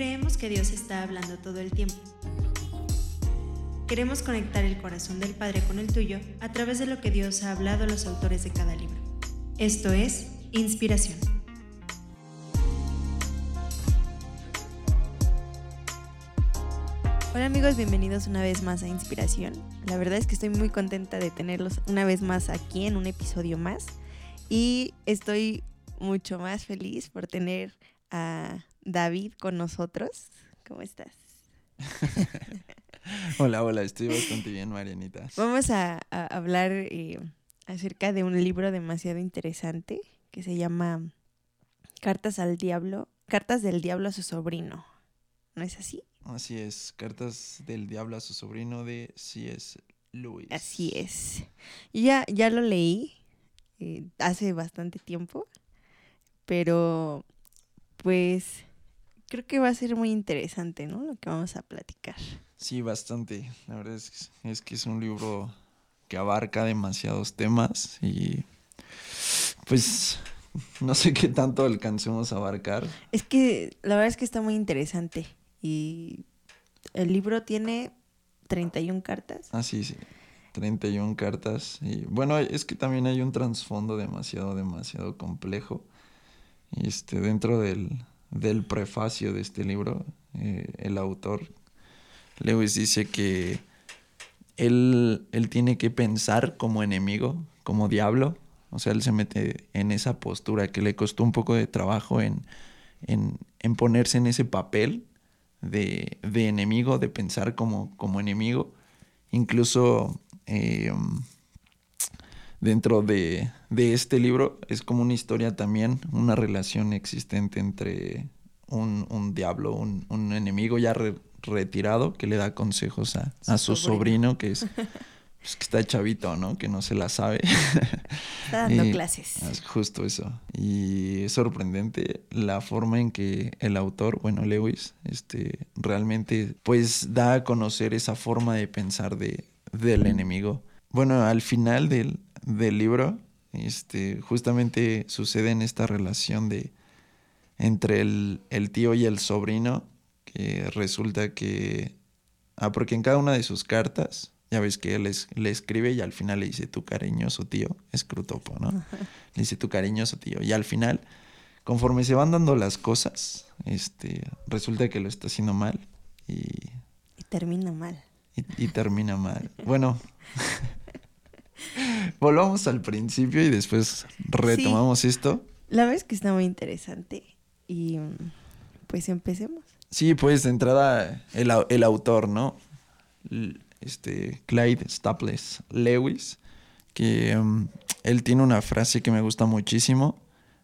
Creemos que Dios está hablando todo el tiempo. Queremos conectar el corazón del Padre con el tuyo a través de lo que Dios ha hablado a los autores de cada libro. Esto es Inspiración. Hola amigos, bienvenidos una vez más a Inspiración. La verdad es que estoy muy contenta de tenerlos una vez más aquí en un episodio más y estoy mucho más feliz por tener a David con nosotros. ¿Cómo estás? hola, hola, estoy bastante bien, Marianita. Vamos a, hablar eh, acerca de un libro demasiado interesante que se llama Cartas al Diablo, Cartas del Diablo a su sobrino. ¿No es así? Así es, Cartas del Diablo a su sobrino de C.S. Lewis. Así es. ya, ya lo leí eh, hace bastante tiempo, pero pues creo que va a ser muy interesante, ¿no? Lo que vamos a platicar. Sí, bastante. La verdad es, es que es un libro que abarca demasiados temas y pues no sé qué tanto alcancemos a abarcar. Es que la verdad es que está muy interesante y el libro tiene 31 cartas. Ah, sí, sí. 31 cartas. Y bueno, es que también hay un trasfondo demasiado, demasiado complejo. Este, dentro del, del prefacio de este libro, eh, el autor Lewis dice que él, él tiene que pensar como enemigo, como diablo. O sea, él se mete en esa postura que le costó un poco de trabajo en, en, en ponerse en ese papel de, de, enemigo, de pensar como, como enemigo. Incluso eh, dentro de, este libro es como una historia también, una relación existente entre un, diablo, un, enemigo ya retirado que le da consejos a, su, sobrino. que es pues, que está chavito, ¿no? Que no se la sabe. Está dando clases. Justo eso. Y es sorprendente la forma en que el autor, bueno, Lewis, este, realmente, pues da a conocer esa forma de pensar de, del enemigo. Bueno, al final del, del libro, este, justamente sucede en esta relación de entre el, tío y el sobrino, que resulta que... Ah, porque en cada una de sus cartas, ya ves que él le escribe y al final le dice tu cariñoso tío, es Crutopo, ¿no? Le dice tu cariñoso tío. Y al final, conforme se van dando las cosas, este, resulta que lo está haciendo mal y... Y termina mal. Y, y termina mal. Bueno, Volvamos al principio y después retomamos esto. La verdad es que está muy interesante y pues empecemos. Sí, pues de entrada el, autor, ¿no? Este Clyde Staples Lewis, que um, él tiene una frase que me gusta muchísimo.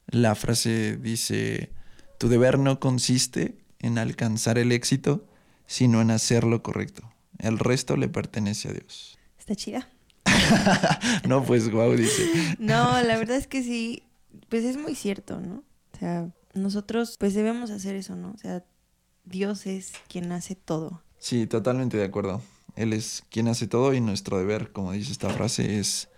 La frase dice, tu deber no consiste en alcanzar el éxito, sino en hacer lo correcto. El resto le pertenece a Dios. Está chida. no, pues guau, dice. No, la verdad es que sí, pues es muy cierto, ¿no? O sea, nosotros pues debemos hacer eso, ¿no? O sea, Dios es quien hace todo. Sí, totalmente de acuerdo. Él es quien hace todo y nuestro deber, como dice esta frase, es,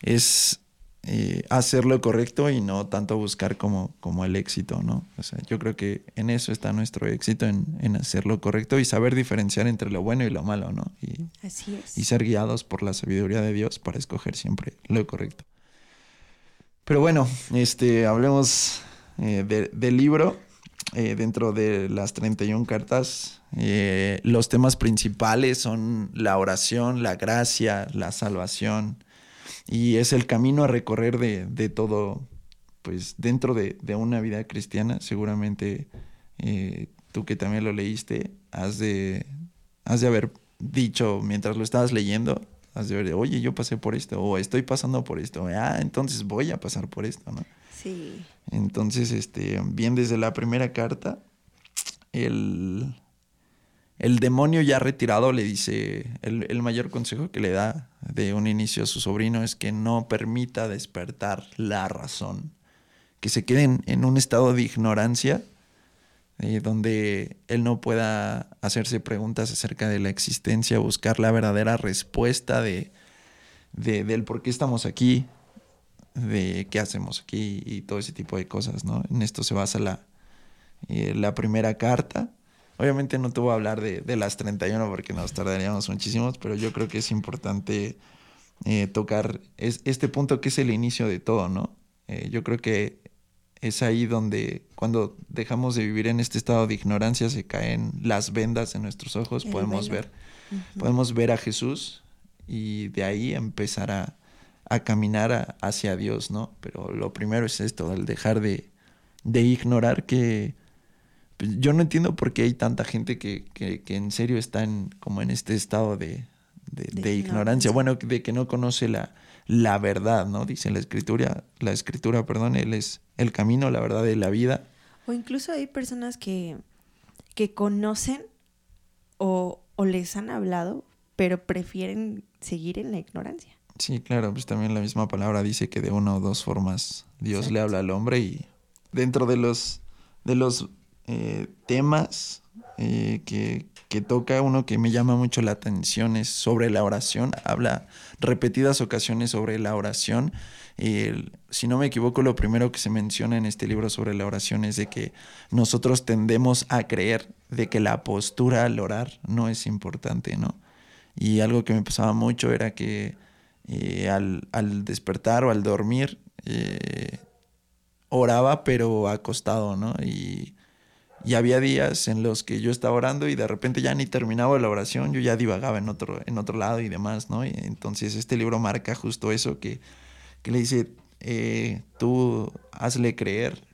es eh, hacer lo correcto y no tanto buscar como, como el éxito, ¿no? O sea, yo creo que en eso está nuestro éxito, en, en hacer lo correcto y saber diferenciar entre lo bueno y lo malo, ¿no? Y, Así es. Y ser guiados por la sabiduría de Dios para escoger siempre lo correcto. Pero bueno, este, hablemos eh, del libro. Eh, dentro de las 31 cartas, los temas principales son la oración, la gracia, la salvación, y es el camino a recorrer de, todo, pues dentro de, una vida cristiana, seguramente eh, tú que también lo leíste, has de, has de haber dicho mientras lo estabas leyendo, has de ver, oye, yo pasé por esto, o estoy pasando por esto, ah, entonces voy a pasar por esto, ¿no? Sí. Entonces, este, bien desde la primera carta, el, el demonio ya retirado le dice, el, mayor consejo que le da de un inicio a su sobrino es que no permita despertar la razón, que se queden en un estado de ignorancia eh, donde él no pueda hacerse preguntas acerca de la existencia, buscar la verdadera respuesta de, del por qué estamos aquí, de qué hacemos aquí y todo ese tipo de cosas, ¿no? En esto se basa la, eh, la primera carta Obviamente no te voy a hablar de, de las 31 porque nos tardaríamos muchísimos, pero yo creo que es importante eh, tocar es, este punto que es el inicio de todo, ¿no? Eh, yo creo que es ahí donde cuando dejamos de vivir en este estado de ignorancia se caen las vendas en nuestros ojos, podemos ver, podemos ver a Jesús y de ahí empezar a, a caminar hacia Dios, ¿no? Pero lo primero es esto, el dejar de, de ignorar que yo no entiendo por qué hay tanta gente que, que, que en serio está en, como en este estado de, de, ignorancia, bueno, de que no conoce la, la verdad, ¿no? Dice la escritura, la escritura, perdón, él es el camino, la verdad de la vida. O incluso hay personas que, que conocen o, o les han hablado, pero prefieren seguir en la ignorancia. Sí, claro, pues también la misma palabra dice que de una o dos formas Dios le habla al hombre y dentro de los, de los eh, temas eh, que, que toca, uno que me llama mucho la atención es sobre la oración. Habla repetidas ocasiones sobre la oración. si no me equivoco, lo primero que se menciona en este libro sobre la oración es de que nosotros tendemos a creer de que la postura al orar no es importante, ¿no? Y algo que me pasaba mucho era que eh, al, al, despertar o al dormir oraba pero acostado, ¿no? Y había días en los que yo estaba orando y de repente ya ni terminaba la oración, yo ya divagaba en otro, en otro lado y demás, ¿no? Y entonces este libro marca justo eso, que, que le dice, eh, tú hazle creer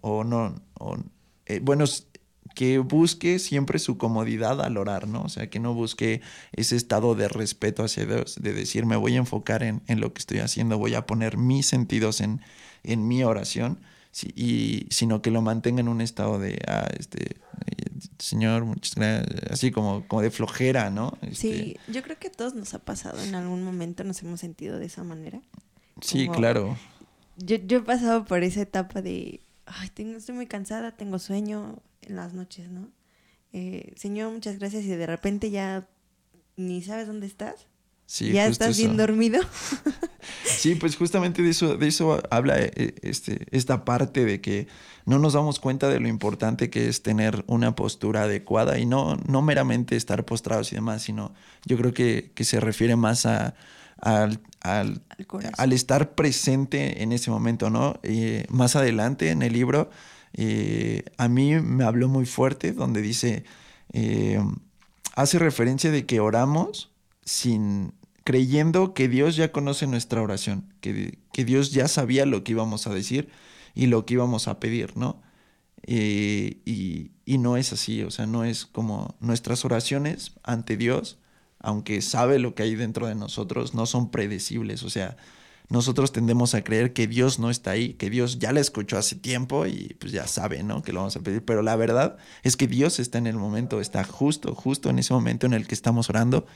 o no, o, eh, bueno, que busque siempre su comodidad al orar, ¿no? O sea, que no busque ese estado de respeto hacia Dios, de decir, me voy a enfocar en, en lo que estoy haciendo, voy a poner mis sentidos en, en mi oración y, sino que lo mantenga en un estado de, ah, este, señor, muchas gracias, así como, como de flojera, ¿no? sí, este yo creo que a todos nos ha pasado en algún momento, nos hemos sentido de esa manera. Sí, claro. Yo, yo he pasado por esa etapa de, ay, tengo, estoy muy cansada, tengo sueño en las noches, ¿no? Eh, señor, muchas gracias y de repente ya ni sabes dónde estás. Sí, ¿Ya estás bien dormido? sí, pues justamente de eso, de eso habla eh, este, esta parte de que no nos damos cuenta de lo importante que es tener una postura adecuada y no, no meramente estar postrados y demás, sino yo creo que, que se refiere más a, al, al, al, estar presente en ese momento, ¿no? Eh, más adelante en el libro, eh, a mí me habló muy fuerte donde dice, hace referencia de que oramos sin creyendo que Dios ya conoce nuestra oración, que, que, Dios ya sabía lo que íbamos a decir y lo que íbamos a pedir, ¿no? Eh, y, y, no es así, o sea, no es como nuestras oraciones ante Dios, aunque sabe lo que hay dentro de nosotros, no son predecibles, o sea, nosotros tendemos a creer que Dios no está ahí, que Dios ya la escuchó hace tiempo y pues ya sabe, ¿no? Que lo vamos a pedir. Pero la verdad es que Dios está en el momento, está justo, justo en ese momento en el que estamos orando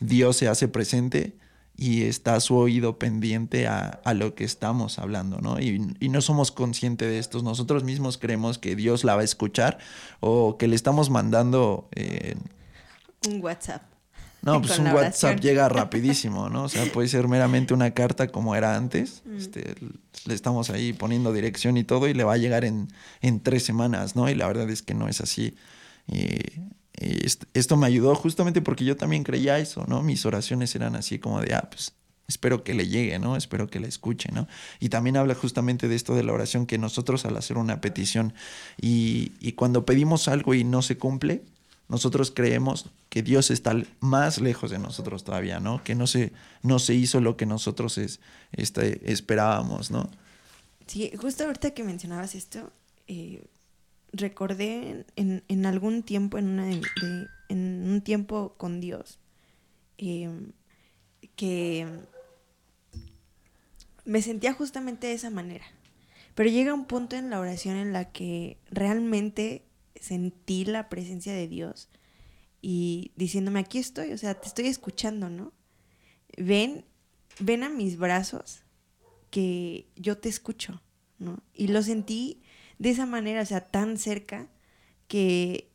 Dios se hace presente y está su oído pendiente a, lo que estamos hablando, ¿no? Y, no somos conscientes de esto. Nosotros mismos creemos que Dios la va a escuchar o que le estamos mandando... Eh, un WhatsApp. No, pues un WhatsApp llega rapidísimo, ¿no? O sea, puede ser meramente una carta como era antes. Mm. Este, le estamos ahí poniendo dirección y todo y le va a llegar en, en tres semanas, ¿no? Y la verdad es que no es así. Esto me ayudó justamente porque yo también creía eso, ¿no? Mis oraciones eran así como de, ah, pues espero que le llegue, ¿no? Espero que la escuche, ¿no? Y también habla justamente de esto de la oración, que nosotros al hacer una petición y, y cuando pedimos algo y no se cumple, nosotros creemos que Dios está más lejos de nosotros todavía, ¿no? Que no se, no se hizo lo que nosotros es, este, esperábamos, ¿no? Sí, justo ahorita que mencionabas esto, eh, recordé en, en, algún tiempo, en, una en un tiempo con Dios, em, que me sentía justamente de esa manera. Pero llega un punto en la oración en la que realmente sentí la presencia de Dios y diciéndome, aquí estoy, o sea, te estoy escuchando, ¿no? Ven, ven a mis brazos que yo te escucho, ¿no? Y lo sentí de esa manera, o sea, tan cerca que,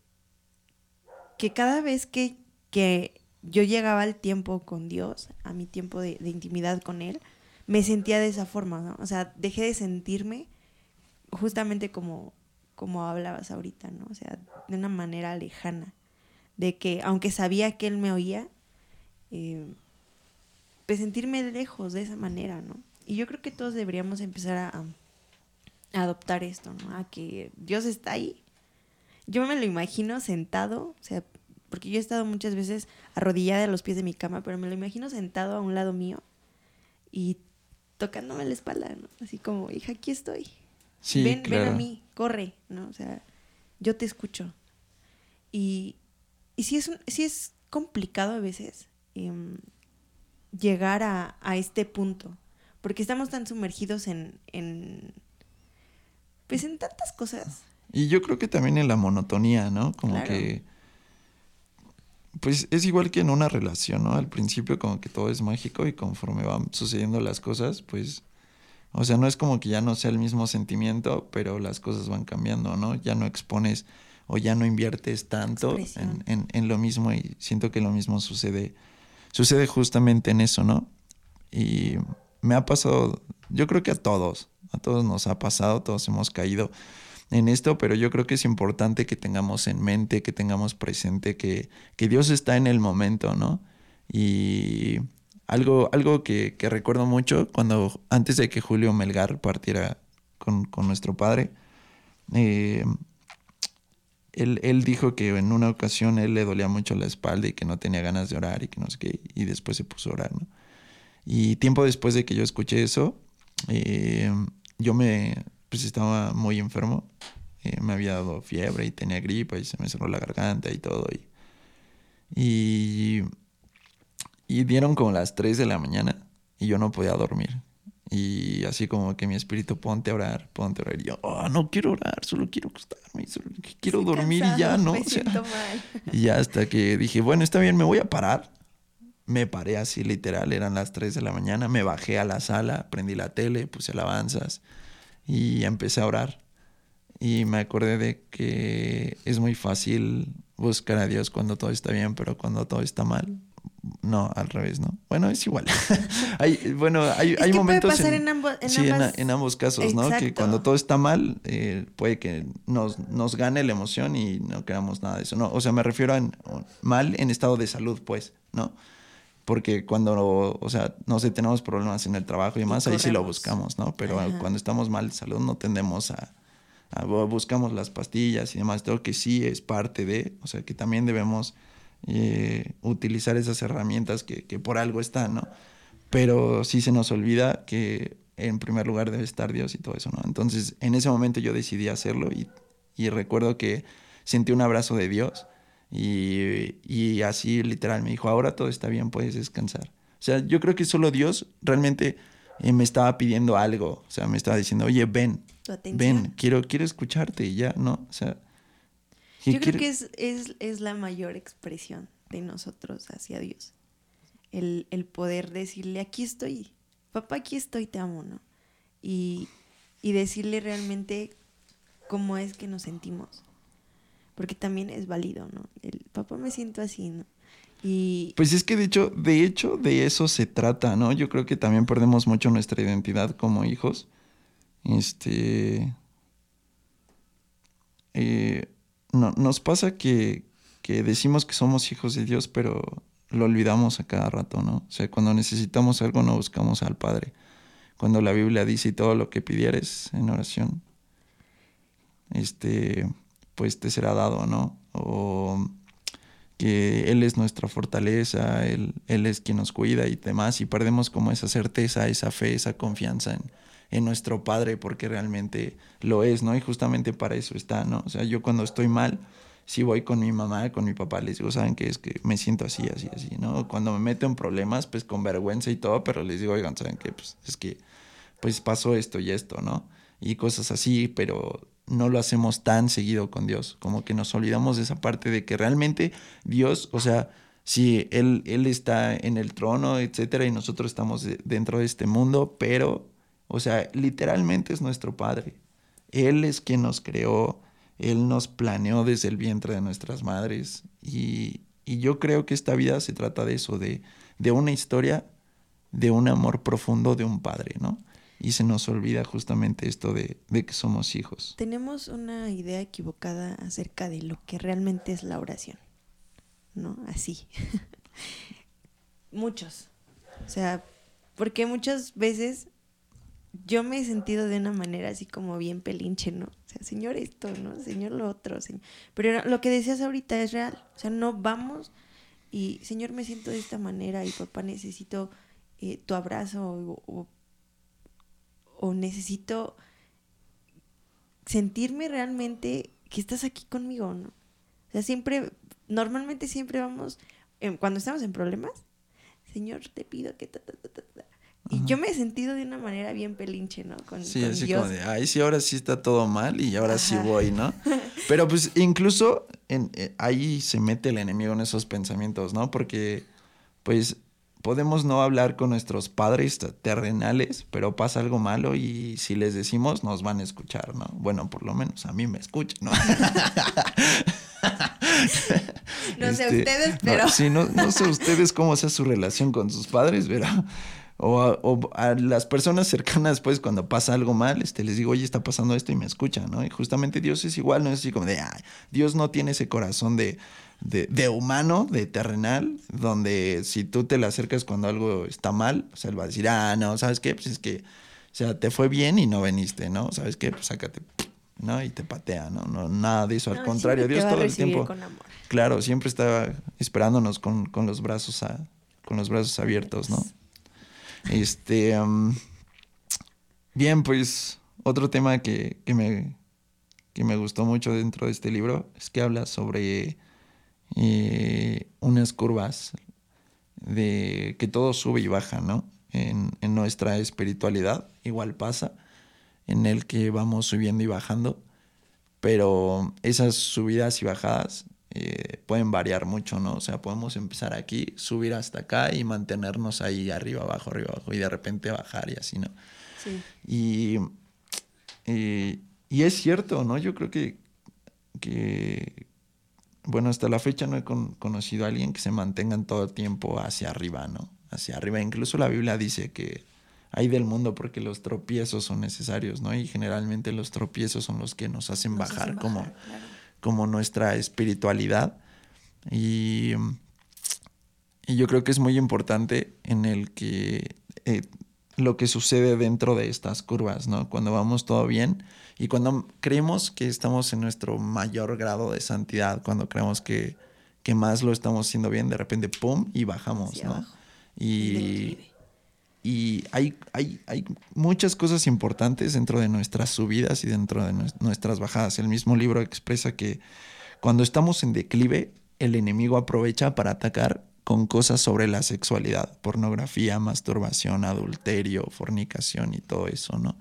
que cada vez que, que yo llegaba al tiempo con Dios, a mi tiempo de, intimidad con Él, me sentía de esa forma, ¿no? O sea, dejé de sentirme justamente como como hablabas ahorita, ¿no? O sea, de una manera lejana, de que aunque sabía que él me oía, eh, pues sentirme lejos de esa manera, ¿no? Y yo creo que todos deberíamos empezar a, adoptar esto, ¿no? A que Dios está ahí. Yo me lo imagino sentado, o sea, porque yo he estado muchas veces arrodillada a los pies de mi cama, pero me lo imagino sentado a un lado mío y tocándome la espalda, ¿no? Así como, hija, aquí estoy. Sí, ven, claro. ven a mí, corre, ¿no? O sea, yo te escucho. Y, y sí, es un, sí es complicado a veces em, llegar a, a, este punto, porque estamos tan sumergidos en, en, pues en tantas cosas. Y yo creo que también en la monotonía, ¿no? Como Claro. que pues es igual que en una relación, ¿no? Al principio como que todo es mágico y conforme van sucediendo las cosas, pues, o sea, no es como que ya no sea el mismo sentimiento, pero las cosas van cambiando, ¿no? Ya no expones o ya no inviertes tanto en, en- en lo mismo y siento que lo mismo sucede, sucede justamente en eso, ¿no? Y me ha pasado, yo creo que a todos, a todos nos ha pasado, todos hemos caído en esto, pero yo creo que es importante que tengamos en mente, que tengamos presente que, que Dios está en el momento, ¿no? Y algo, algo que, recuerdo mucho cuando antes de que Julio Melgar partiera con, con nuestro padre, eh, él, él dijo que en una ocasión él le dolía mucho la espalda y que no tenía ganas de orar y que no sé qué, y después se puso a orar, ¿no? Y tiempo después de que yo escuché eso, eh, yo me, pues estaba muy enfermo, eh, me había dado fiebre y tenía gripa y se me cerró la garganta y todo. Y, y, y dieron como las 3 de la mañana y yo no podía dormir. Y así como que mi espíritu, ponte a orar, ponte a orar. Y yo, "Oh, no quiero orar, solo quiero acostarme, solo quiero Estoy dormir y ya, ¿no? O sea, siento mal. y ya hasta que dije, bueno, está bien, me voy a parar. Me paré así literal, eran las 3 de la mañana, me bajé a la sala, prendí la tele, puse alabanzas y empecé a orar. Y me acordé de que es muy fácil buscar a Dios cuando todo está bien, pero cuando todo está mal, no, al revés, ¿no? Bueno, es igual. hay, bueno, hay, Es hay que momentos puede pasar en, en, ambos, en sí, en, ambas... en ambos casos, ¿no? Que cuando todo está mal, eh, puede que nos, nos gane la emoción y no queramos nada de eso. No, o sea, me refiero a en- mal en estado de salud, pues, ¿no? Porque cuando, o sea, no sé, tenemos problemas en el trabajo y demás, ahí sí lo buscamos, ¿no? Pero Ajá. cuando estamos mal de salud no tendemos a, a- buscamos las pastillas y demás, todo que sí es parte de, o sea, que también debemos eh, utilizar esas herramientas que, que por algo están, ¿no? Pero sí se nos olvida que en primer lugar debe estar Dios y todo eso, ¿no? Entonces, en ese momento yo decidí hacerlo y, y recuerdo que sentí un abrazo de Dios y, y así literal me dijo, ahora todo está bien, puedes descansar. O sea, yo creo que solo Dios realmente eh, me estaba pidiendo algo, o sea, me estaba diciendo, oye, ven, ven, quiero, quiero escucharte y ya, ¿no? O sea... Yo creo que es, es, es la mayor expresión de nosotros hacia Dios. El, el poder decirle, aquí estoy, papá, aquí estoy, te amo, ¿no? Y, y decirle realmente cómo es que nos sentimos. Porque también es válido, ¿no? El papá me siento así, ¿no? Y Pues es que de hecho, de hecho, de eso se trata, ¿no? Yo creo que también perdemos mucho nuestra identidad como hijos. Este. eh, no, nos pasa que, que decimos que somos hijos de Dios, pero lo olvidamos a cada rato, ¿no? O sea, cuando necesitamos algo no buscamos al Padre. Cuando la Biblia dice "Y todo lo que pidieres en oración, este, pues te será dado, ¿no? O que Él es nuestra fortaleza, Él, Él es quien nos cuida y demás, y perdemos como esa certeza, esa fe, esa confianza en, en nuestro Padre, porque realmente lo es, ¿no? Y justamente para eso está, ¿no? O sea, yo cuando estoy mal, si voy con mi mamá, con mi papá, les digo, ¿saben qué? Es que me siento así, así, así, ¿no? Cuando me meto en problemas, pues con vergüenza y todo, pero les digo, oigan, ¿saben qué? Pues es que, pues pasó esto y esto, ¿no? Y cosas así, pero no lo hacemos tan seguido con Dios, como que nos olvidamos de esa parte de que realmente Dios, o sea, sí, Él, él está en el trono, etcétera, y nosotros estamos de- dentro de este mundo, pero, o sea, literalmente es nuestro Padre. Él es quien nos creó, Él nos planeó desde el vientre de nuestras madres, y, y yo creo que esta vida se trata de eso, de, de una historia, de un amor profundo de un padre, ¿no? Y se nos olvida justamente esto de, de que somos hijos. Tenemos una idea equivocada acerca de lo que realmente es la oración, ¿no? Así. Muchos. O sea, porque muchas veces yo me he sentido de una manera así como bien pelinche, ¿no? O sea, señor esto, ¿no? Señor lo otro, señor. Pero lo que decías ahorita es real. O sea, no vamos y, señor, me siento de esta manera y papá necesito eh, tu abrazo o, o, necesito sentirme realmente que estás aquí conmigo, ¿no? O sea, siempre, normalmente siempre vamos, cuando estamos en problemas, Señor, te pido que... Y yo me he sentido de una manera bien pelinche, ¿no? Con, sí, así como de, ay, sí, ahora sí está todo mal y ahora sí voy, ¿no? Pero pues incluso en, eh, ahí se mete el enemigo en esos pensamientos, ¿no? Porque pues podemos no hablar con nuestros padres terrenales, pero pasa algo malo y si les decimos nos van a escuchar, ¿no? Bueno, por lo menos a mí me escuchan, ¿no? no sé este, ustedes, pero... No, sí, no, no sé ustedes cómo sea su relación con sus padres, pero o a, las personas cercanas, pues cuando pasa algo mal, este, les digo, oye, está pasando esto y me escuchan, ¿no? Y justamente Dios es igual, no es así como de, Dios no tiene ese corazón de, de, de, humano, de terrenal, donde si tú te le acercas cuando algo está mal, o sea, él va a decir, ah, no, ¿sabes qué? Pues es que, o sea, te fue bien y no veniste, ¿no? ¿Sabes qué? Pues sácate, ¿no? Y te patea, ¿no? no nada de eso, al contrario, Dios todo el tiempo. Claro, siempre está esperándonos con, con los brazos a, con los brazos abiertos, ¿no? Este. bien, pues. Otro tema que, me, que me gustó mucho dentro de este libro es que habla sobre eh, unas curvas de que todo sube y baja, ¿no? En, en, nuestra espiritualidad igual pasa, en el que vamos subiendo y bajando, pero esas subidas y bajadas eh, pueden variar mucho, ¿no? O sea, podemos empezar aquí, subir hasta acá y mantenernos ahí arriba, abajo, arriba, abajo, y de repente bajar y así, ¿no? Sí. Y, y, es cierto, ¿no? Yo creo que, que, bueno, hasta la fecha no he conocido a alguien que se mantenga en todo el tiempo hacia arriba, ¿no? Hacia arriba. Incluso la Biblia dice que hay del mundo porque los tropiezos son necesarios, ¿no? Y generalmente los tropiezos son los que nos hacen bajar, como como nuestra espiritualidad. Y, y, yo creo que es muy importante en el que eh, lo que sucede dentro de estas curvas, ¿no? Cuando vamos todo bien y cuando creemos que estamos en nuestro mayor grado de santidad, cuando creemos que, que más lo estamos haciendo bien, de repente, ¡pum! y bajamos, ¿no? Y, y hay, hay, hay, muchas cosas importantes dentro de nuestras subidas y dentro de nuestras bajadas. El mismo libro expresa que cuando estamos en declive, el enemigo aprovecha para atacar con cosas sobre la sexualidad, pornografía, masturbación, adulterio, fornicación y todo eso, ¿no?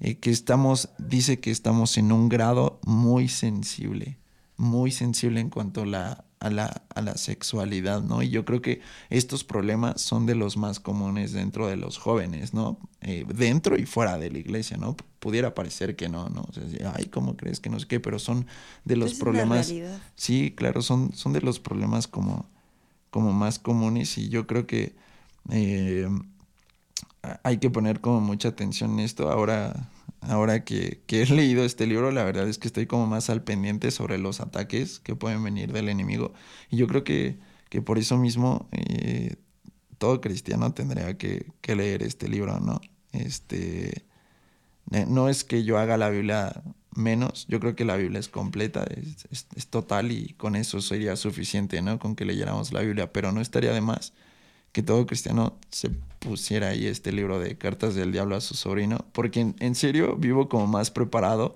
Eh, que estamos, dice que estamos en un grado muy sensible, muy sensible en cuanto a la a la, a la sexualidad, ¿no? Y yo creo que estos problemas son de los más comunes dentro de los jóvenes, ¿no? Eh, dentro y fuera de la iglesia, ¿no? Pudiera parecer que no, ¿no? O sea, ay, ¿cómo crees que no sé qué? Pero son de los problemas. Sí, claro, son, son de los problemas como, como más comunes y yo creo que eh, hay que poner como mucha atención en esto. Ahora ahora que, he leído este libro, la verdad es que estoy como más al pendiente sobre los ataques que pueden venir del enemigo. Y yo creo que, que por eso mismo eh, todo cristiano tendría que, leer este libro, ¿no? Este, no es que yo haga la Biblia menos, yo creo que la Biblia es completa, es, es total y con eso sería suficiente, ¿no? Con que leyéramos la Biblia, pero no estaría de más que todo cristiano se pusiera ahí este libro de cartas del diablo a su sobrino, porque en, serio vivo como más preparado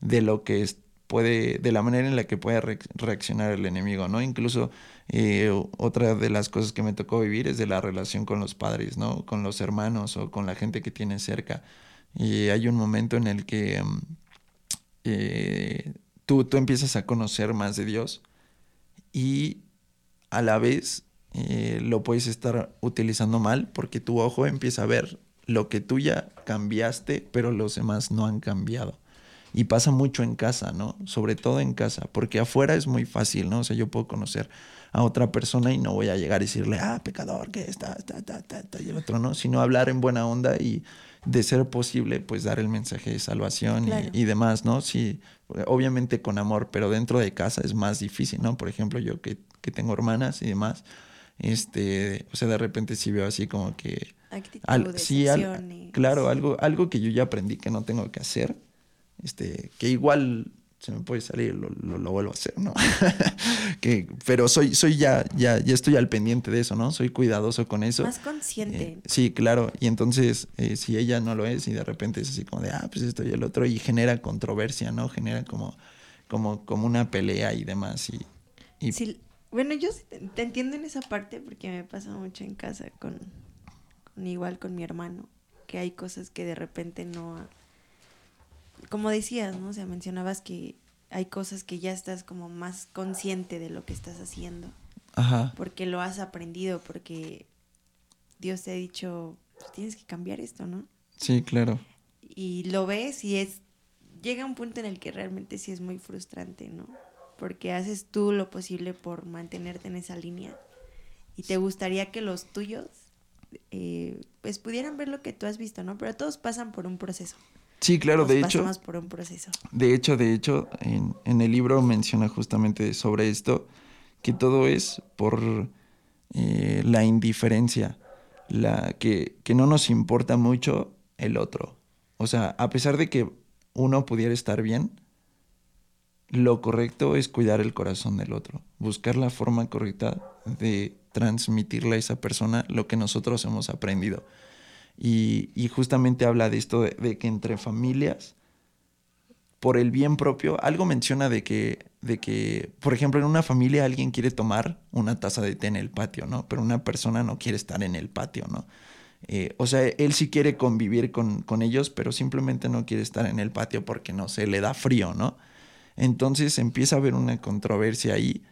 de lo que puede, de la manera en la que puede reaccionar el enemigo, ¿no? Incluso eh, otra de las cosas que me tocó vivir es de la relación con los padres, ¿no? Con los hermanos o con la gente que tiene cerca. Y hay un momento en el que mm, eh, tú, tú empiezas a conocer más de Dios y a la vez eh, lo puedes estar utilizando mal porque tu ojo empieza a ver lo que tú ya cambiaste, pero los demás no han cambiado. Y pasa mucho en casa, ¿no? Sobre todo en casa, porque afuera es muy fácil, ¿no? O sea, yo puedo conocer a otra persona y no voy a llegar y decirle, ah, pecador, que está, está, está, está, y el otro, ¿no? Sino hablar en buena onda y, de ser posible, pues dar el mensaje de salvación y, demás, ¿no? Sí, obviamente con amor, pero dentro de casa es más difícil, ¿no? Por ejemplo, yo que, que tengo hermanas y demás, este, o sea, de repente sí veo así como que... sí, claro, algo, algo que yo ya aprendí que no tengo que hacer, este, que igual se me puede salir, lo, lo, vuelvo a hacer, ¿no? que, pero soy, soy ya, ya, ya estoy al pendiente de eso, ¿no? Soy cuidadoso con eso. Más consciente. Eh, sí, claro. Y entonces, eh, si ella no lo es y de repente es así como de, ah, pues esto y el otro, y genera controversia, ¿no? Genera como, como, como una pelea y demás. Y, bueno, yo te, entiendo en esa parte porque me pasa mucho en casa con, con igual con mi hermano, que hay cosas que de repente no como decías, ¿no? O sea, mencionabas que hay cosas que ya estás como más consciente de lo que estás haciendo. Ajá. Porque lo has aprendido, porque Dios te ha dicho, pues, tienes que cambiar esto, ¿no? Sí, claro. Y lo ves y es, llega un punto en el que realmente sí es muy frustrante, ¿no? Porque haces tú lo posible por mantenerte en esa línea y te gustaría que los tuyos, eh, pues pudieran ver lo que tú has visto, ¿no? Pero todos pasan por un proceso. Sí, claro, de hecho. por un proceso. De hecho, de hecho, en, en, el libro menciona justamente sobre esto, que todo es por eh, la indiferencia, la que, que no nos importa mucho el otro. O sea, a pesar de que uno pudiera estar bien, lo correcto es cuidar el corazón del otro, buscar la forma correcta de transmitirle a esa persona lo que nosotros hemos aprendido. Y, justamente habla de esto de, que entre familias, por el bien propio, algo menciona de que, de que, por ejemplo, en una familia alguien quiere tomar una taza de té en el patio, ¿no? Pero una persona no quiere estar en el patio, ¿no? Eh, o sea, él sí quiere convivir con, con, ellos, pero simplemente no quiere estar en el patio porque, no sé, le da frío, ¿no? Entonces empieza a haber una controversia ahí,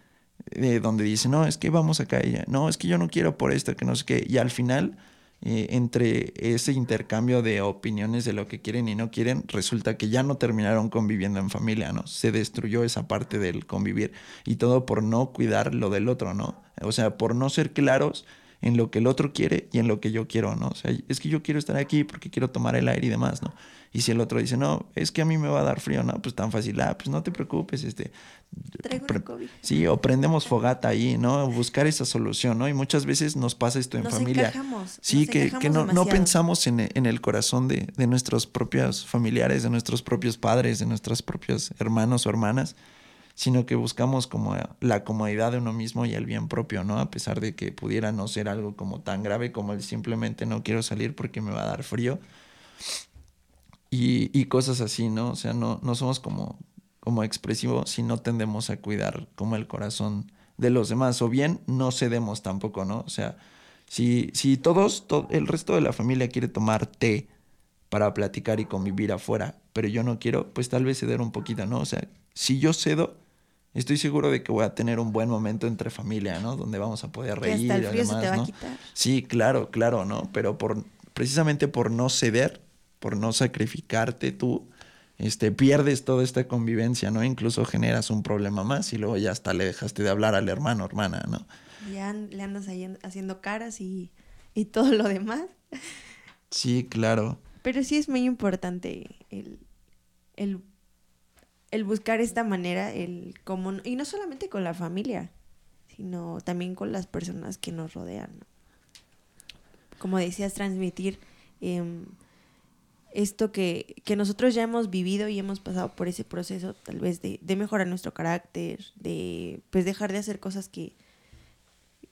de donde dice, no, es que vamos acá, ella, no, es que yo no quiero por esto, que no sé qué, y al final eh, entre ese intercambio de opiniones de lo que quieren y no quieren, resulta que ya no terminaron conviviendo en familia, ¿no? Se destruyó esa parte del convivir y todo por no cuidar lo del otro, ¿no? O sea, por no ser claros en lo que el otro quiere y en lo que yo quiero, ¿no? O sea, es que yo quiero estar aquí porque quiero tomar el aire y demás, ¿no? Y si el otro dice, no, es que a mí me va a dar frío, no, pues tan fácil, ah, pues no te preocupes, este. Traigo COVID. Sí, o prendemos fogata ahí, ¿no? Buscar esa solución, ¿no? Y muchas veces nos pasa esto en nos familia. Encajamos, sí, que, que no, no, pensamos en, en, el corazón de, de nuestros propios familiares, de nuestros propios padres, de nuestros propios hermanos o hermanas sino que buscamos como la comodidad de uno mismo y el bien propio, ¿no? A pesar de que pudiera no ser algo como tan grave como el simplemente no quiero salir porque me va a dar frío. Y, cosas así, ¿no? O sea, no, no somos como, como expresivos si no tendemos a cuidar como el corazón de los demás. O bien no cedemos tampoco, ¿no? O sea, si, si todos, todo, el resto de la familia quiere tomar té para platicar y convivir afuera, pero yo no quiero, pues tal vez ceder un poquito, ¿no? O sea, si yo cedo, estoy seguro de que voy a tener un buen momento entre familia, ¿no? Donde vamos a poder reír. Hasta el frío se te va a quitar. Sí, claro, claro, ¿no? Pero por, precisamente por no ceder, por no sacrificarte tú, este, pierdes toda esta convivencia, ¿no? Incluso generas un problema más y luego ya hasta le dejaste de hablar al hermano, hermana, ¿no? Ya le andas ahí haciendo caras y, y todo lo demás. Sí, claro. Pero sí es muy importante el, el el buscar esta manera, el cómo, y no solamente con la familia, sino también con las personas que nos rodean. Como decías, transmitir em, esto que, que, nosotros ya hemos vivido y hemos pasado por ese proceso, tal vez de, de mejorar nuestro carácter, de pues dejar de hacer cosas que,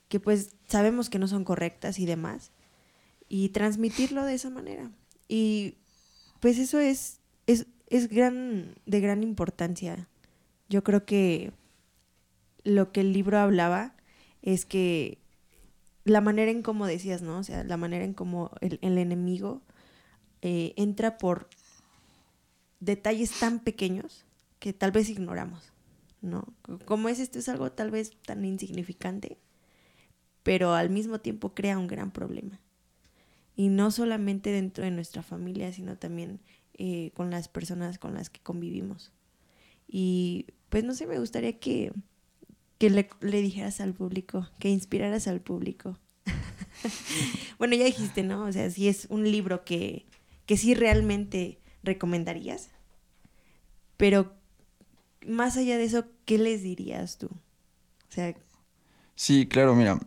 que pues sabemos que no son correctas y demás, y transmitirlo de esa manera. Y pues eso es, es es gran, de gran importancia. Yo creo que lo que el libro hablaba es que la manera en cómo decías, ¿no? O sea, la manera en cómo el, enemigo eh, entra por detalles tan pequeños que tal vez ignoramos, ¿no? Como es esto, es algo tal vez tan insignificante, pero al mismo tiempo crea un gran problema. Y no solamente dentro de nuestra familia, sino también eh, con las personas con las que convivimos. Y pues no sé, me gustaría que, que le, dijeras al público, que inspiraras al público. bueno, ya dijiste, ¿no? O sea, si es un libro que, que sí realmente recomendarías. Pero más allá de eso, ¿qué les dirías tú? O sea... Sí, claro, mira,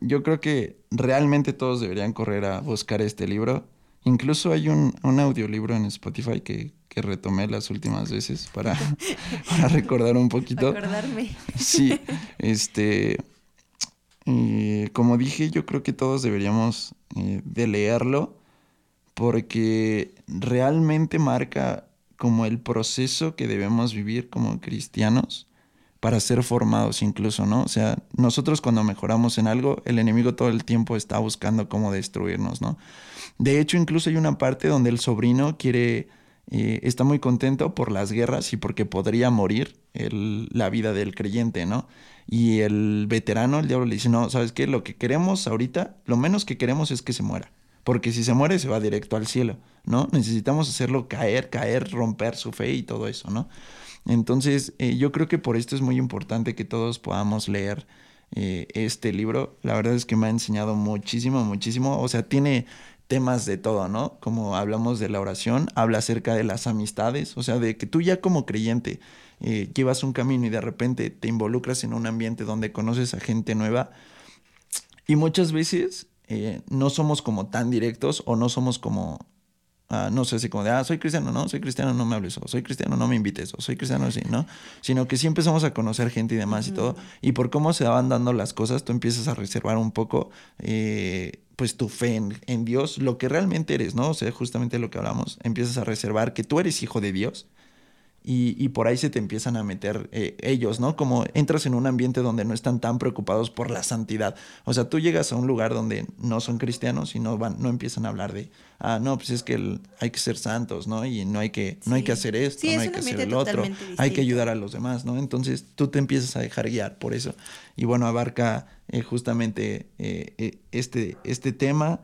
yo creo que realmente todos deberían correr a buscar este libro. Incluso hay un, un audiolibro en Spotify que, que, retomé las últimas veces para, para recordar un poquito. Acordarme. Sí, este... como dije, yo creo que todos deberíamos eh, de leerlo porque realmente marca como el proceso que debemos vivir como cristianos para ser formados incluso, ¿no? O sea, nosotros cuando mejoramos en algo, el enemigo todo el tiempo está buscando cómo destruirnos, ¿no? De hecho, incluso hay una parte donde el sobrino quiere, eh, está muy contento por las guerras y porque podría morir la vida del creyente, ¿no? Y el veterano, el diablo le dice, no, ¿sabes qué? Lo que queremos ahorita, lo menos que queremos es que se muera porque si se muere se va directo al cielo, ¿no? Necesitamos hacerlo caer, caer, romper su fe y todo eso, ¿no? Entonces, eh, yo creo que por esto es muy importante que todos podamos leer eh, este libro. La verdad es que me ha enseñado muchísimo, muchísimo. O sea, tiene temas de todo, ¿no? Como hablamos de la oración, habla acerca de las amistades, o sea, de que tú ya como creyente eh, llevas un camino y de repente te involucras en un ambiente donde conoces a gente nueva. Y muchas veces eh, no somos como tan directos o no somos como, ah, no sé, así como de, ah, soy cristiano, no, soy cristiano, no me hables, o soy cristiano, no me invites, o soy cristiano, sí, ¿no? Sino que sí empezamos a conocer gente y demás y todo, y por cómo se van dando las cosas, tú empiezas a reservar un poco, eh, pues tu fe en, en, Dios, lo que realmente eres, ¿no? O sea, justamente lo que hablamos, empiezas a reservar que tú eres hijo de Dios y, por ahí se te empiezan a meter eh, ellos, ¿no? Como entras en un ambiente donde no están tan preocupados por la santidad. O sea, tú llegas a un lugar donde no son cristianos y no van, no empiezan a hablar de, ah, no, pues es que hay que ser santos, ¿no? Y no hay que, no hay que hacer esto, no hay que hacer el otro, hay que ayudar a los demás, ¿no? Entonces tú te empiezas a dejar guiar por eso. Y bueno, abarca eh, justamente eh, este, este tema,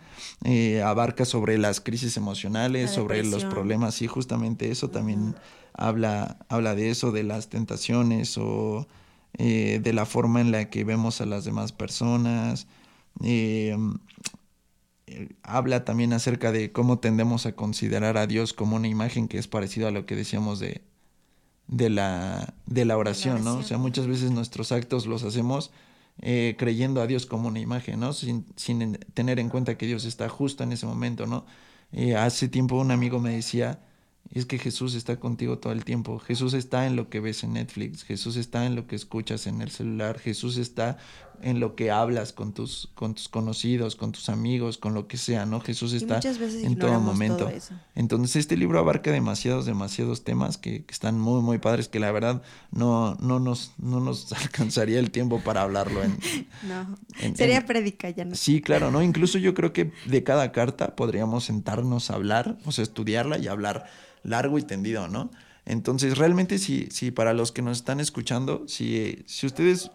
abarca sobre las crisis emocionales, sobre los problemas y justamente eso también habla, habla de eso, de las tentaciones o eh, de la forma en la que vemos a las demás personas. Eh, habla también acerca de cómo tendemos a considerar a Dios como una imagen que es parecido a lo que decíamos de, de, la, de la oración, ¿no? O sea, muchas veces nuestros actos los hacemos eh, creyendo a Dios como una imagen, ¿no? Sin, sin, tener en cuenta que Dios está justo en ese momento, ¿no? hace tiempo un amigo me decía, es que Jesús está contigo todo el tiempo. Jesús está en lo que ves en Netflix, Jesús está en lo que escuchas en el celular, Jesús está en lo que hablas con tus, con tus conocidos, con tus amigos, con lo que sea, ¿no? Jesús está en todo momento. Entonces este libro abarca demasiados, demasiados temas que, están muy, muy padres, que la verdad no, no, nos, no nos alcanzaría el tiempo para hablarlo. En, no, sería predica ya no. Sí, claro, ¿no? Incluso yo creo que de cada carta podríamos sentarnos a hablar, o sea, estudiarla y hablar largo y tendido, ¿no? Entonces, realmente, si, si para los que nos están escuchando, si, si ustedes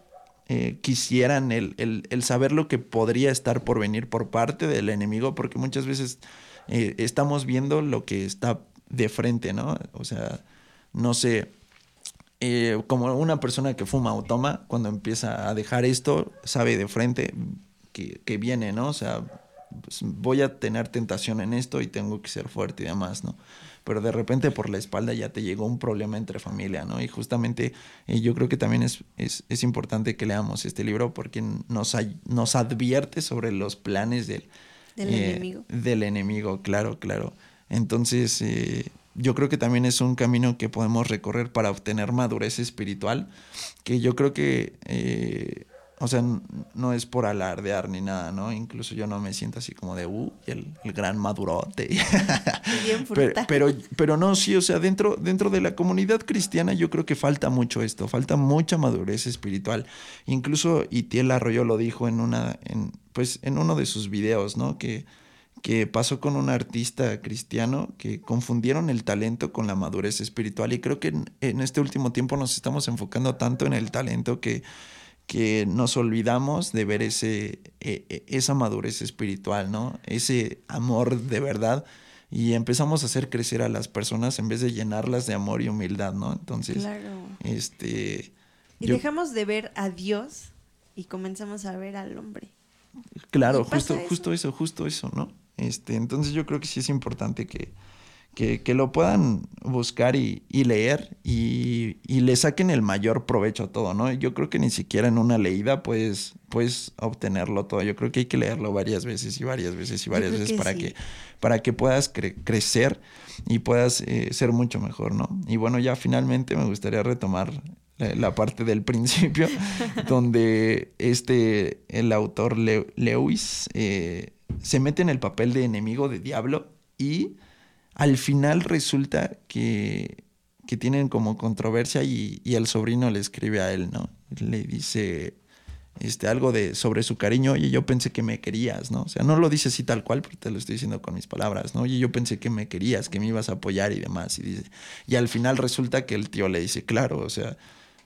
eh, quisieran el, el, saber lo que podría estar por venir por parte del enemigo, porque muchas veces eh, estamos viendo lo que está de frente, ¿no? O sea, no sé, eh, como una persona que fuma o toma, cuando empieza a dejar esto, sabe de frente que, que viene, ¿no? O sea, pues, voy a tener tentación en esto y tengo que ser fuerte y demás, ¿no? Pero de repente por la espalda ya te llegó un problema entre familia, ¿no? Y justamente eh, yo creo que también es, es, importante que leamos este libro porque nos, nos advierte sobre los planes del, del eh, enemigo. Del enemigo, claro, claro. Entonces, eh, yo creo que también es un camino que podemos recorrer para obtener madurez espiritual, que yo creo que o sea, no es por alardear ni nada, ¿no? Incluso yo no me siento así como de, uh, el, el gran madurote. Bien pero, pero, pero, no, sí, o sea, dentro, dentro de la comunidad cristiana yo creo que falta mucho esto, falta mucha madurez espiritual. Incluso Itiel Arroyo lo dijo en una, en, pues, en uno de sus videos, ¿no? Que, que pasó con un artista cristiano que confundieron el talento con la madurez espiritual. Y creo que en, en este último tiempo nos estamos enfocando tanto en el talento que que nos olvidamos de ver ese, e, e, esa madurez espiritual, ¿no? Ese amor de verdad y empezamos a hacer crecer a las personas en vez de llenarlas de amor y humildad, ¿no? Entonces, este... Y dejamos de ver a Dios y comenzamos a ver al hombre. Claro, justo, justo eso, justo eso, ¿no? Este, entonces yo creo que sí es importante que, que, lo puedan buscar y, leer y, le saquen el mayor provecho a todo, ¿no? Yo creo que ni siquiera en una leída puedes, puedes obtenerlo todo. Yo creo que hay que leerlo varias veces y varias veces y varias veces para, que, para que puedas crecer y puedas eh, ser mucho mejor, ¿no? Y bueno, ya finalmente me gustaría retomar la, parte del principio, donde este, el autor Lewis eh, se mete en el papel de enemigo de diablo y al final resulta que, que tienen como controversia y, el sobrino le escribe a él, ¿no? Le dice este, algo de, sobre su cariño, oye, yo pensé que me querías, ¿no? O sea, no lo dice así tal cual, pero te lo estoy diciendo con mis palabras, ¿no? Oye, yo pensé que me querías, que me ibas a apoyar y demás. Y, dice, y al final resulta que el tío le dice, claro, o sea,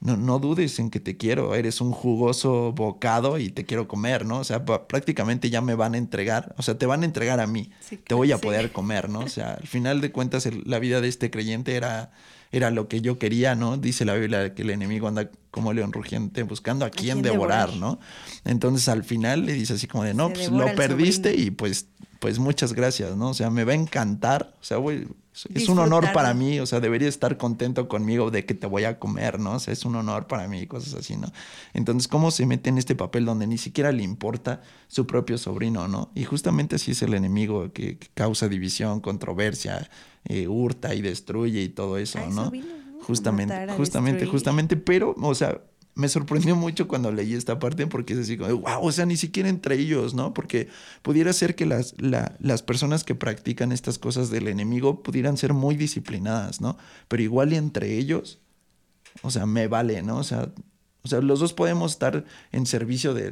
no, no dudes en que te quiero, eres un jugoso bocado y te quiero comer, ¿no? O sea, prácticamente ya me van a entregar, o sea, te van a entregar a mí, te voy a poder comer, ¿no? O sea, al final de cuentas la vida de este creyente era, era lo que yo quería, ¿no? Dice la Biblia que el enemigo anda como león rugiente buscando a quién, devorar, ¿no? Entonces al final le dice así como de, no, pues lo perdiste y pues, pues muchas gracias, ¿no? O sea, me va a encantar, o sea, voy es un honor para mí, o sea, debería estar contento conmigo de que te voy a comer, ¿no? O sea, es un honor para mí, cosas así, ¿no? Entonces, ¿cómo se mete en este papel donde ni siquiera le importa su propio sobrino, ¿no? Y justamente así es el enemigo que, causa división, controversia, eh, hurta y destruye y todo eso, ¿no? Justamente, justamente, justamente, pero, o sea, me sorprendió mucho cuando leí esta parte porque es así como, wow, o sea, ni siquiera entre ellos, ¿no? Porque pudiera ser que las, las personas que practican estas cosas del enemigo pudieran ser muy disciplinadas, ¿no? Pero igual entre ellos, o sea, me vale, ¿no? O sea, o sea, los dos podemos estar en servicio de,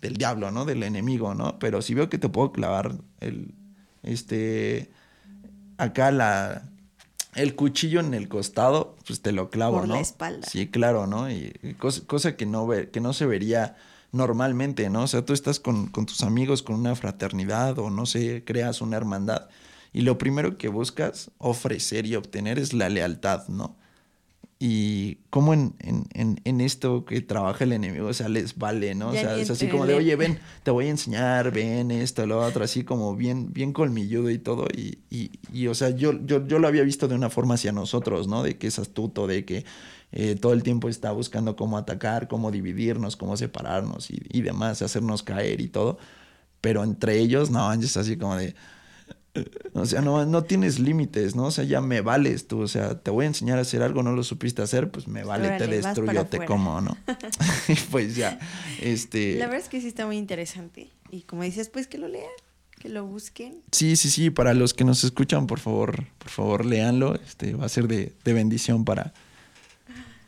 del diablo, ¿no? Del enemigo, ¿no? Pero si veo que te puedo clavar el, este, acá la, el cuchillo en el costado, pues te lo clavo, Por ¿no? la espalda. Sí, claro, ¿no? Y, cosa, que, no ve, que no se vería normalmente, ¿no? O sea, tú estás con, con tus amigos, con una fraternidad o no sé, creas una hermandad y lo primero que buscas ofrecer y obtener es la lealtad, ¿no? Y cómo en, en, en, esto que trabaja el enemigo, o sea, les vale, ¿no? o sea, es así como de, oye, ven, te voy a enseñar, ven esto, lo otro, así como bien, bien colmilludo y todo. Y, y, y o sea, yo, yo, yo lo había visto de una forma hacia nosotros, ¿no? De que es astuto, de que eh, todo el tiempo está buscando cómo atacar, cómo dividirnos, cómo separarnos y, y demás, hacernos caer y todo. Pero entre ellos, no, es así como de, o sea, no, no tienes límites, ¿no? O sea, ya me vales tú. O sea, te voy a enseñar a hacer algo, no lo supiste hacer, pues me vale, te destruyo, te como, ¿no? y pues ya, este... La verdad es que sí está muy interesante. Y como dices, pues que lo lean, que lo busquen. Sí, sí, sí. Para los que nos escuchan, por favor, por favor, léanlo. Este, va a ser de, de bendición para,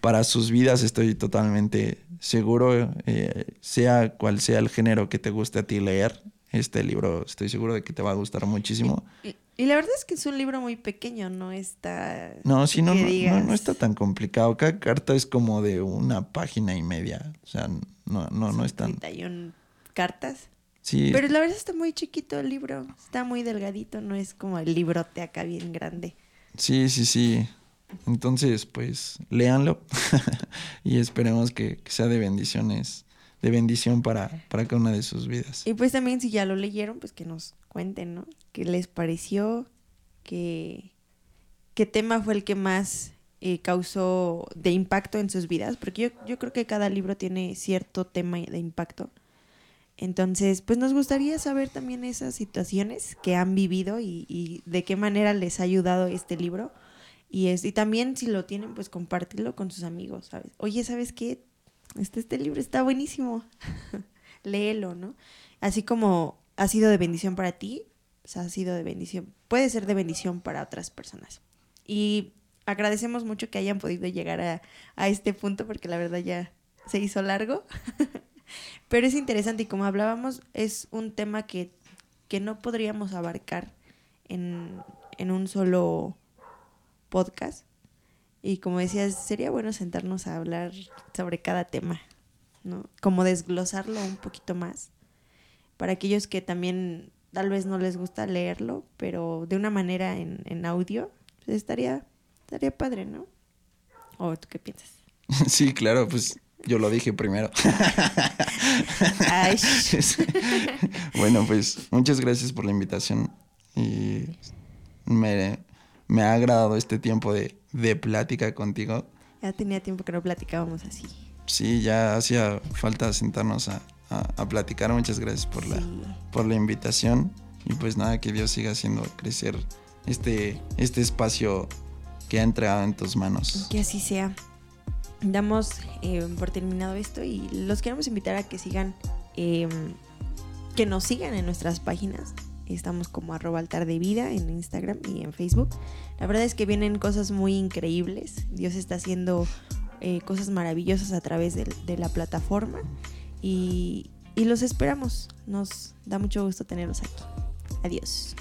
para sus vidas. Estoy totalmente seguro, eh, sea cual sea el género que te guste a ti leer este libro estoy seguro de que te va a gustar muchísimo. Y, la verdad es que es un libro muy pequeño, no está... No, sí, no, no, no, está tan complicado. Cada carta es como de una página y media. O sea, no, no, no es tan... cartas. Sí. Pero la verdad está muy chiquito el libro. Está muy delgadito, no es como el librote acá bien grande. Sí, sí, sí. Entonces, pues, léanlo y esperemos que sea de bendiciones de bendición para, para cada una de sus vidas. Y pues también si ya lo leyeron, pues que nos cuenten, ¿no? ¿Qué les pareció? ¿Qué, qué tema fue el que más eh, causó de impacto en sus vidas? Porque yo, yo creo que cada libro tiene cierto tema de impacto. Entonces, pues nos gustaría saber también esas situaciones que han vivido y, y de qué manera les ha ayudado este libro. Y, es, y también si lo tienen, pues compartirlo con sus amigos, ¿sabes? Oye, ¿sabes qué? Este, este libro está buenísimo, léelo, ¿no? Así como ha sido de bendición para ti, pues ha sido de bendición, puede ser de bendición para otras personas. Y agradecemos mucho que hayan podido llegar a, a este punto porque la verdad ya se hizo largo, pero es interesante y como hablábamos, es un tema que, que no podríamos abarcar en, en un solo podcast y como decías, sería bueno sentarnos a hablar sobre cada tema, ¿no? Como desglosarlo un poquito más. Para aquellos que también tal vez no les gusta leerlo, pero de una manera en, en audio, pues estaría, estaría padre, ¿no? ¿O tú qué piensas? Sí, claro, pues Yo lo dije primero. bueno, pues muchas gracias por la invitación y me, me ha agradado este tiempo de, de plática contigo. Ya tenía tiempo que no platicábamos así. Sí, ya hacía falta sentarnos a, a, platicar. Muchas gracias por la, por la invitación. Y pues nada, que Dios siga haciendo crecer este, este espacio que ha entregado en tus manos. Que así sea. Damos eh, por terminado esto y los queremos invitar a que sigan, em, que nos sigan en nuestras páginas. Estamos como arroba altar de vida en Instagram y en Facebook. La verdad es que vienen cosas muy increíbles. Dios está haciendo eh, cosas maravillosas a través de, la plataforma y los esperamos. Nos da mucho gusto tenerlos aquí. Adiós.